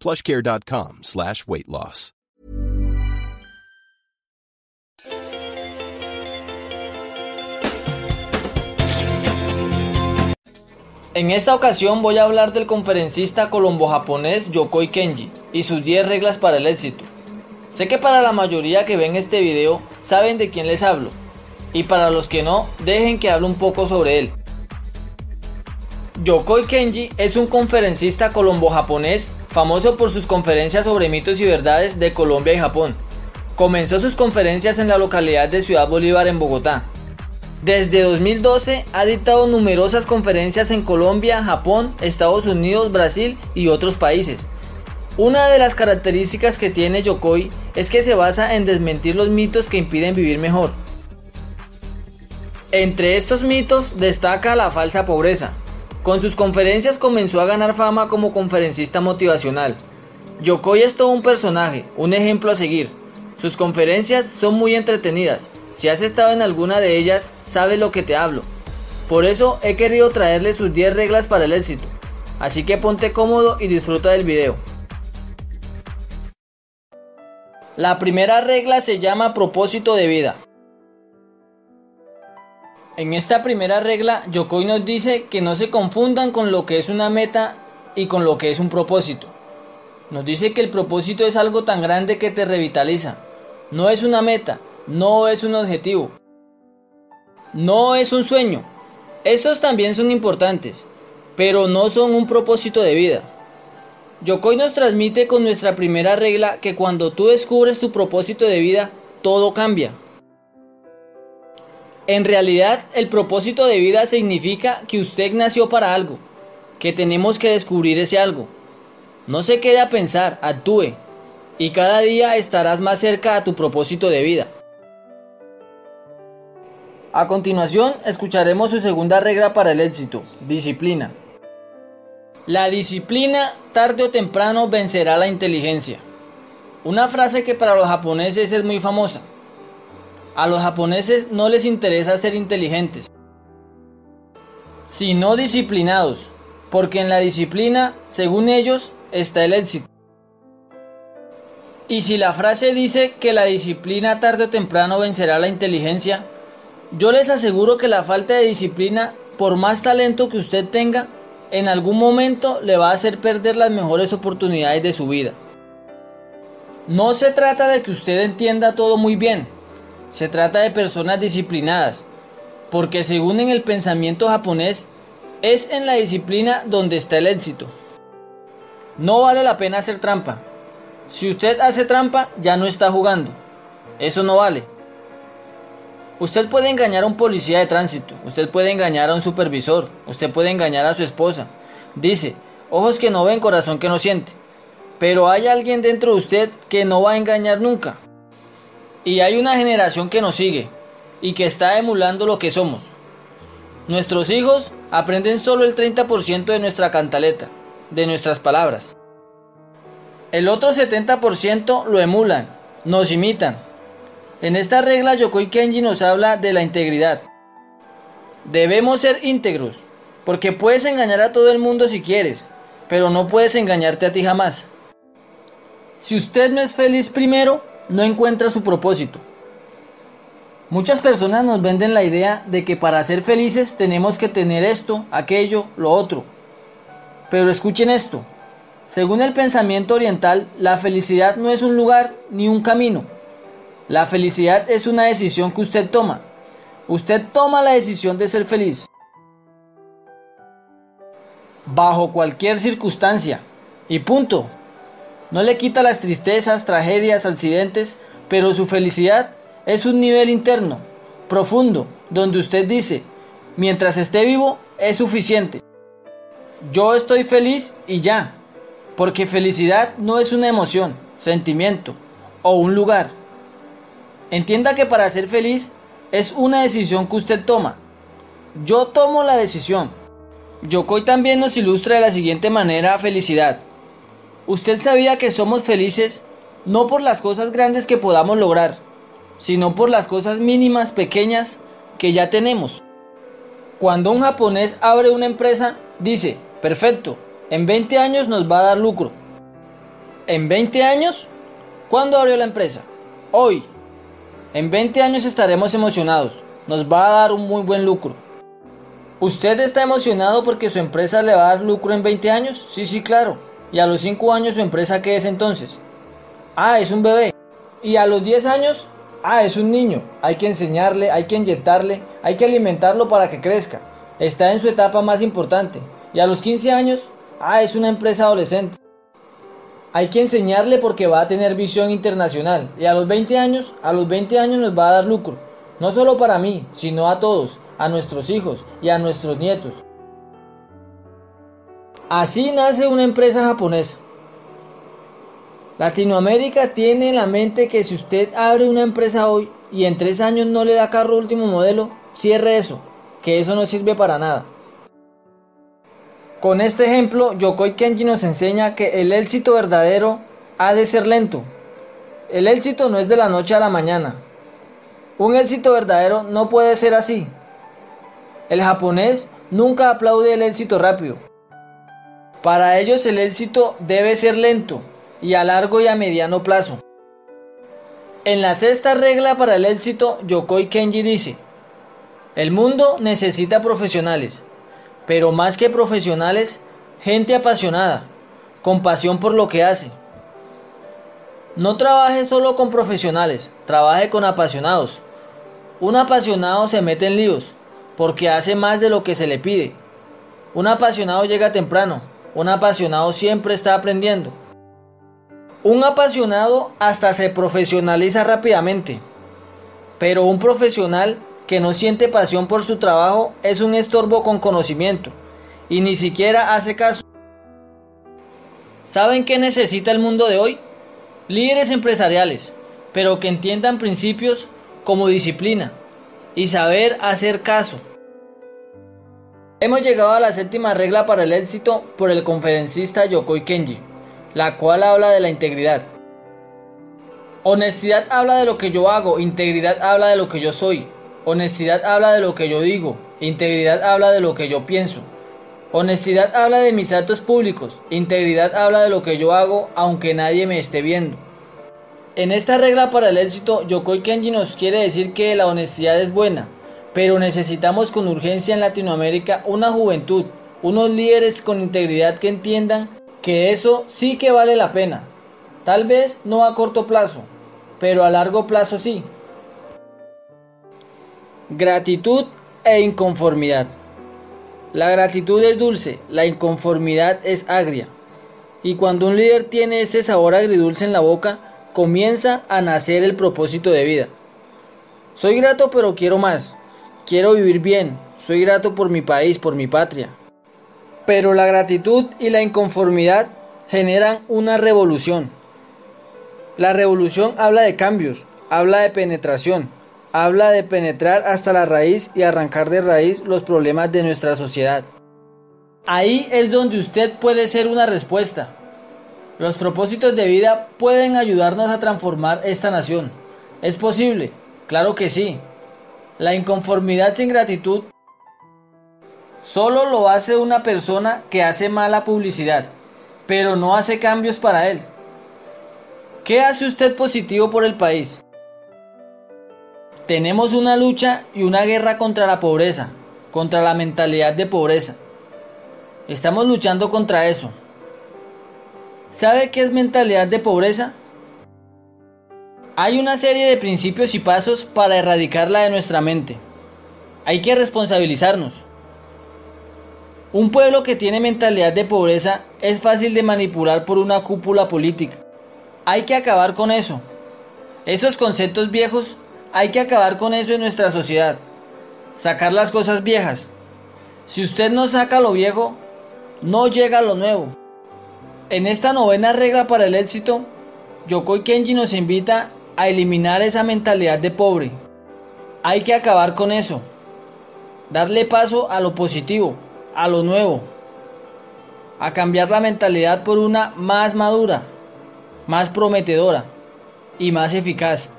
plushcare.com slash weight loss. En esta ocasión voy a hablar del conferencista colombo-japonés Yokoi Kenji y sus 10 reglas para el éxito. Sé que para la mayoría que ven este video saben de quién les hablo, y para los que no, dejen que hable un poco sobre él. Yokoi Kenji es un conferencista colombo-japonés famoso por sus conferencias sobre mitos y verdades de Colombia y Japón. Comenzó sus conferencias en la localidad de Ciudad Bolívar en Bogotá. Desde 2012 ha dictado numerosas conferencias en Colombia, Japón, Estados Unidos, Brasil y otros países. Una de las características que tiene Yokoi es que se basa en desmentir los mitos que impiden vivir mejor. Entre estos mitos destaca la falsa pobreza. Con sus conferencias comenzó a ganar fama como conferencista motivacional. Yokoi es todo un personaje, un ejemplo a seguir. Sus conferencias son muy entretenidas. Si has estado en alguna de ellas, sabes lo que te hablo. Por eso he querido traerle sus 10 reglas para el éxito. Así que ponte cómodo y disfruta del video. La primera regla se llama propósito de vida. En esta primera regla, Yokoi nos dice que no se confundan con lo que es una meta y con lo que es un propósito. Nos dice que el propósito es algo tan grande que te revitaliza. No es una meta, no es un objetivo, no es un sueño. Esos también son importantes, pero no son un propósito de vida. Yokoi nos transmite con nuestra primera regla que cuando tú descubres tu propósito de vida, todo cambia. En realidad, el propósito de vida significa que usted nació para algo, que tenemos que descubrir ese algo. No se quede a pensar, actúe, y cada día estarás más cerca a tu propósito de vida. A continuación, escucharemos su segunda regla para el éxito, disciplina. La disciplina tarde o temprano vencerá la inteligencia. Una frase que para los japoneses es muy famosa. A los japoneses no les interesa ser inteligentes, sino disciplinados, porque en la disciplina, según ellos, está el éxito. Y si la frase dice que la disciplina tarde o temprano vencerá la inteligencia, yo les aseguro que la falta de disciplina, por más talento que usted tenga, en algún momento le va a hacer perder las mejores oportunidades de su vida. No se trata de que usted entienda todo muy bien, se trata de personas disciplinadas, porque según en el pensamiento japonés, es en la disciplina donde está el éxito. No vale la pena hacer trampa. Si usted hace trampa, ya no está jugando. Eso no vale. Usted puede engañar a un policía de tránsito, usted puede engañar a un supervisor, usted puede engañar a su esposa. Dice, ojos que no ven, corazón que no siente. Pero hay alguien dentro de usted que no va a engañar nunca. Y hay una generación que nos sigue y que está emulando lo que somos. Nuestros hijos aprenden solo el 30% de nuestra cantaleta, de nuestras palabras. El otro 70% lo emulan, nos imitan. En esta regla Yokoi Kenji nos habla de la integridad. Debemos ser íntegros, porque puedes engañar a todo el mundo si quieres, pero no puedes engañarte a ti jamás. Si usted no es feliz primero, no encuentra su propósito. Muchas personas nos venden la idea de que para ser felices tenemos que tener esto, aquello, lo otro. Pero escuchen esto. Según el pensamiento oriental, la felicidad no es un lugar ni un camino. La felicidad es una decisión que usted toma. Usted toma la decisión de ser feliz. Bajo cualquier circunstancia. Y punto. No le quita las tristezas, tragedias, accidentes, pero su felicidad es un nivel interno, profundo, donde usted dice, mientras esté vivo es suficiente. Yo estoy feliz y ya, porque felicidad no es una emoción, sentimiento o un lugar. Entienda que para ser feliz es una decisión que usted toma. Yo tomo la decisión. Yokoi también nos ilustra de la siguiente manera felicidad. Usted sabía que somos felices no por las cosas grandes que podamos lograr, sino por las cosas mínimas, pequeñas que ya tenemos. Cuando un japonés abre una empresa, dice, perfecto, en 20 años nos va a dar lucro. ¿En 20 años? ¿Cuándo abrió la empresa? Hoy. En 20 años estaremos emocionados. Nos va a dar un muy buen lucro. ¿Usted está emocionado porque su empresa le va a dar lucro en 20 años? Sí, sí, claro. ¿Y a los 5 años su empresa qué es entonces? Ah, es un bebé. ¿Y a los 10 años? Ah, es un niño, hay que enseñarle, hay que inyectarle, hay que alimentarlo para que crezca. Está en su etapa más importante. Y a los 15 años, ah, es una empresa adolescente. Hay que enseñarle porque va a tener visión internacional. Y a los 20 años, a los 20 años nos va a dar lucro. No solo para mí, sino a todos, a nuestros hijos y a nuestros nietos. Así nace una empresa japonesa. Latinoamérica tiene en la mente que si usted abre una empresa hoy y en tres años no le da carro último modelo, cierre eso, que eso no sirve para nada. Con este ejemplo, Yokoi Kenji nos enseña que el éxito verdadero ha de ser lento. El éxito no es de la noche a la mañana. Un éxito verdadero no puede ser así. El japonés nunca aplaude el éxito rápido. Para ellos el éxito debe ser lento, y a largo y a mediano plazo. En la sexta regla para el éxito, Yokoi Kenji dice, el mundo necesita profesionales, pero más que profesionales, gente apasionada, con pasión por lo que hace. No trabaje solo con profesionales, trabaje con apasionados. Un apasionado se mete en líos, porque hace más de lo que se le pide. Un apasionado llega temprano, un apasionado siempre está aprendiendo. Un apasionado hasta se profesionaliza rápidamente, pero un profesional que no siente pasión por su trabajo es un estorbo con conocimiento y ni siquiera hace caso. ¿Saben qué necesita el mundo de hoy? Líderes empresariales, pero que entiendan principios como disciplina y saber hacer caso. Hemos llegado a la séptima regla para el éxito por el conferencista Yokoi Kenji la cual habla de la integridad. Honestidad habla de lo que yo hago, integridad habla de lo que yo soy. Honestidad habla de lo que yo digo, integridad habla de lo que yo pienso. Honestidad habla de mis actos públicos, integridad habla de lo que yo hago aunque nadie me esté viendo. En esta regla para el éxito, Yokoi Kenji nos quiere decir que la honestidad es buena, pero necesitamos con urgencia en Latinoamérica una juventud, unos líderes con integridad que entiendan que eso sí que vale la pena. Tal vez no a corto plazo, pero a largo plazo sí. Gratitud e inconformidad. La gratitud es dulce, la inconformidad es agria. Y cuando un líder tiene este sabor agridulce en la boca, comienza a nacer el propósito de vida. Soy grato pero quiero más. Quiero vivir bien. Soy grato por mi país, por mi patria. Pero la gratitud y la inconformidad generan una revolución. La revolución habla de cambios, habla de penetración, habla de penetrar hasta la raíz y arrancar de raíz los problemas de nuestra sociedad. Ahí es donde usted puede ser una respuesta. Los propósitos de vida pueden ayudarnos a transformar esta nación. ¿Es posible? Claro que sí. La inconformidad sin gratitud solo lo hace una persona que hace mala publicidad, pero no hace cambios para él. ¿Qué hace usted positivo por el país? Tenemos una lucha y una guerra contra la pobreza, contra la mentalidad de pobreza. Estamos luchando contra eso. ¿Sabe qué es mentalidad de pobreza? Hay una serie de principios y pasos para erradicarla de nuestra mente. Hay que responsabilizarnos. Un pueblo que tiene mentalidad de pobreza es fácil de manipular por una cúpula política. Hay que acabar con eso. Esos conceptos viejos, hay que acabar con eso en nuestra sociedad. Sacar las cosas viejas. Si usted no saca lo viejo, no llega lo nuevo. En esta novena regla para el éxito, Yokoi Kenji nos invita a eliminar esa mentalidad de pobre. Hay que acabar con eso. Darle paso a lo positivo, a lo nuevo. A cambiar la mentalidad por una más madura, más prometedora y más eficaz.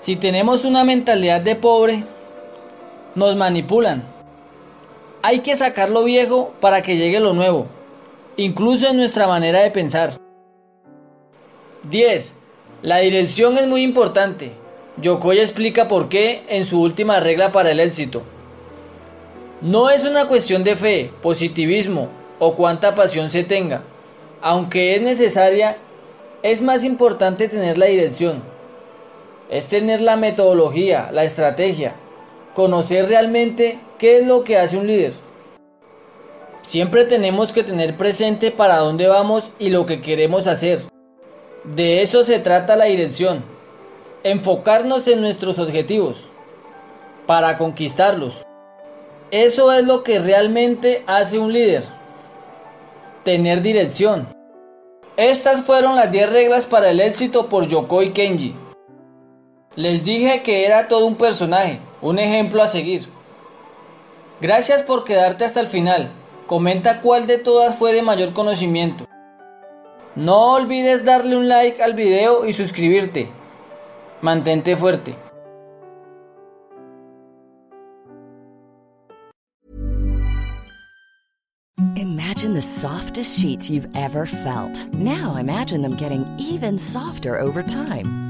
Si tenemos una mentalidad de pobre, nos manipulan. Hay que sacar lo viejo para que llegue lo nuevo, incluso en nuestra manera de pensar. 10. La dirección es muy importante. Yokoi explica por qué en su última regla para el éxito. No es una cuestión de fe, positivismo o cuánta pasión se tenga. Aunque es necesaria, es más importante tener la dirección. Es tener la metodología, la estrategia, conocer realmente qué es lo que hace un líder. Siempre tenemos que tener presente para dónde vamos y lo que queremos hacer. De eso se trata la dirección. Enfocarnos en nuestros objetivos para conquistarlos. Eso es lo que realmente hace un líder. Tener dirección. Estas fueron las 10 reglas para el éxito por Yokoi Kenji. Les dije que era todo un personaje, un ejemplo a seguir. Gracias por quedarte hasta el final. Comenta cuál de todas fue de mayor conocimiento. No olvides darle un like al video y suscribirte. Mantente fuerte. Imagine the softest sheets you've ever felt. Now imagine them getting even softer over time.